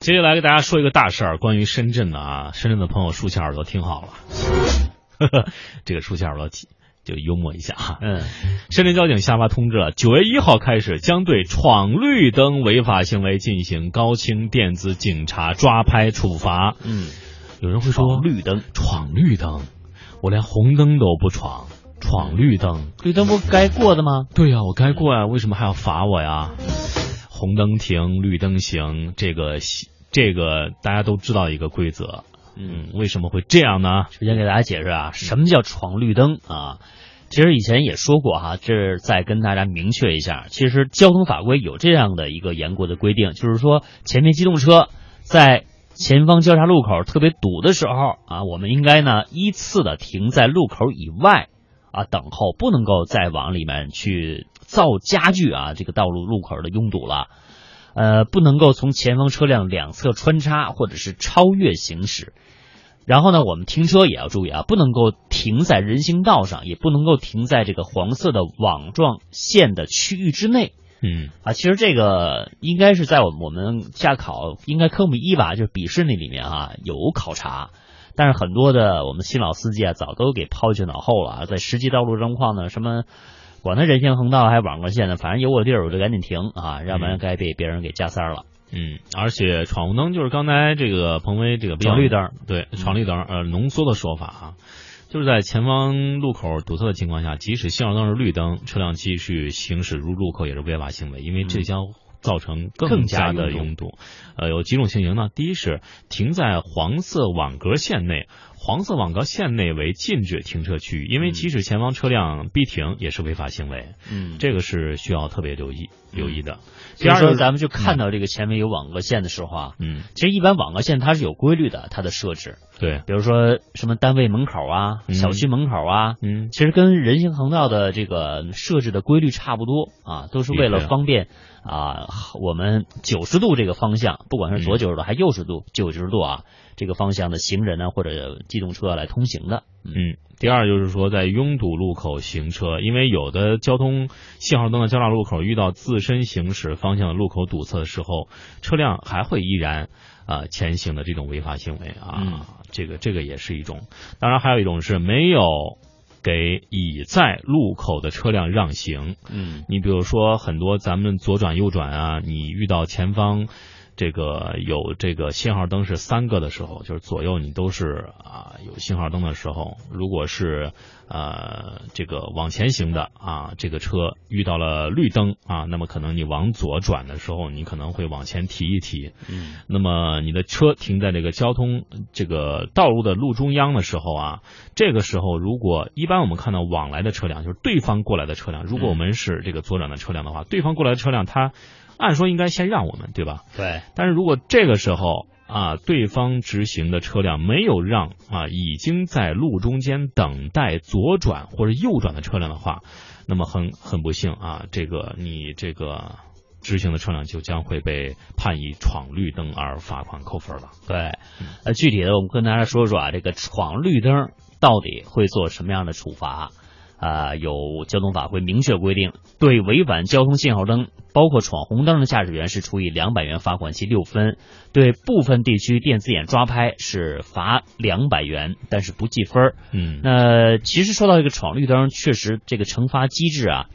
接下来给大家说一个大事儿，关于深圳的啊，深圳的朋友竖起耳朵听好了，这个竖起耳朵就幽默一下哈。嗯，深圳交警下发通知了，九月一号开始将对闯绿灯违法行为进行高清电子警察抓拍处罚。嗯，有人会说绿灯，闯绿灯，我连红灯都不闯，闯绿灯，绿灯不该过的吗？对呀、我该过呀，为什么还要罚我呀？红灯停，绿灯行，这个这个大家都知道一个规则。嗯，为什么会这样呢？首先给大家解释啊，什么叫闯绿灯啊？其实以前也说过哈，这是再跟大家明确一下，其实交通法规有这样的一个严格的规定，就是说前面机动车在前方交叉路口特别堵的时候啊，我们应该呢依次的停在路口以外啊等候，不能够再往里面去造加剧啊这个道路路口的拥堵了。呃，不能够从前方车辆两侧穿插或者是超越行驶。然后呢，我们停车也要注意啊，不能够停在人行道上，也不能够停在这个黄色的网状线的区域之内。嗯啊，其实这个应该是在我们我们驾考应该科目一吧，就是笔试那里面啊有考察，但是很多的我们新老司机啊早都给抛去脑后了啊，在实际道路状况呢，什么管他人行横道还是网格线呢，反正有我地儿我就赶紧停啊，要不然该被别人给加塞儿了。嗯，而且闯红灯就是刚才这个彭威这个闯绿灯，对，闯绿灯呃浓缩的说法啊，就是在前方路口堵塞的情况下，即使信号灯是绿灯，车辆继续行驶入路口也是违法行为，因为这将造成更加的拥堵。呃，有几种情形呢？第一是停在黄色网格线内，黄色网格线内为禁止停车区域，因为即使前方车辆逼停也是违法行为。嗯，这个是需要特别留意留意的。第二个咱们就看到这个前面有网格线的时候啊，嗯，其实一般网格线它是有规律的，它的设置，对，比如说什么单位门口啊、嗯。小区门口啊，嗯。其实跟人行横道的这个设置的规律差不多啊，都是为了方便啊我们九十度这个方向，不管是左九十度还右十度、九十度啊这个方向的行人呢或者机动车来通行的。嗯，第二就是说，在拥堵路口行车，因为有的交通信号灯的交叉路口遇到自身行驶方向的路口堵塞的时候，车辆还会依然啊、呃前行的这种违法行为啊，嗯这个这个也是一种。当然，还有一种是没有给已在路口的车辆让行。嗯你比如说，很多咱们左转右转啊，你遇到前方这个有这个信号灯是三个的时候，就是左右你都是啊有信号灯的时候，如果是呃这个往前行的啊，这个车遇到了绿灯啊，那么可能你往左转的时候，你可能会往前提一提。嗯那么你的车停在这个交通这个道路的路中央的时候啊，这个时候如果一般我们看到往来的车辆，就是对方过来的车辆，如果我们是这个左转的车辆的话，对方过来的车辆它按说应该先让我们，对吧？对，但是如果这个时候啊，对方直行的车辆没有让啊，已经在路中间等待左转或者右转的车辆的话，那么很很不幸啊，这个你这个直行的车辆就将会被判以闯绿灯而罚款扣分了。对，呃，具体的我们跟大家说说啊，这个闯绿灯到底会做什么样的处罚？啊、有交通法规明确规定，对违反交通信号灯，包括闯红灯的驾驶员是处以两百元罚款记六分；对部分地区电子眼抓拍是罚两百元，但是不记分。嗯，那其实说到这个闯绿灯，确实这个惩罚机制啊，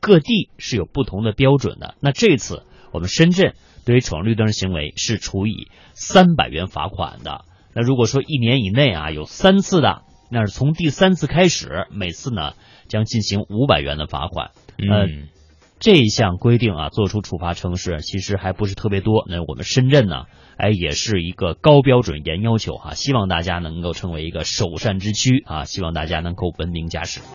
各地是有不同的标准的。那这次我们深圳对于闯绿灯行为是处以三百元罚款的。那如果说一年以内啊有三次的，那是从第三次开始，每次呢将进行五百元的罚款。呃嗯这一项规定啊，做出处罚城市其实还不是特别多。那我们深圳呢，哎，也是一个高标准、严要求哈、希望大家能够成为一个首善之区啊，希望大家能够文明驾驶。